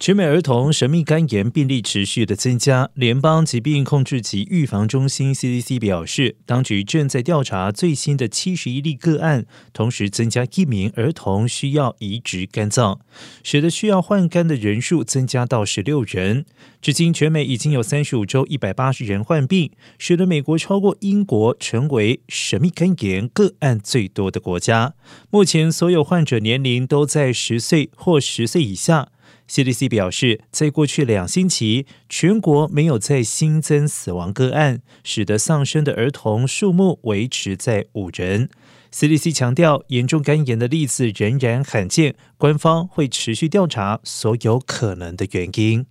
全美儿童神秘肝炎病例持续的增加，联邦疾病控制及预防中心 （CDC） 表示，当局正在调查最新的七十一例个案，同时增加一名儿童需要移植肝脏，使得需要换肝的人数增加到十六人。至今，全美已经有三十五周一百八十人患病，使得美国超过英国，成为神秘肝炎个案最多的国家。目前，所有患者年龄都在十岁或十岁以下。CDC 表示，在过去两星期，全国没有再新增死亡个案，使得丧生的儿童数目维持在五人。CDC 强调，严重肝炎的例子仍然罕见，官方会持续调查所有可能的原因。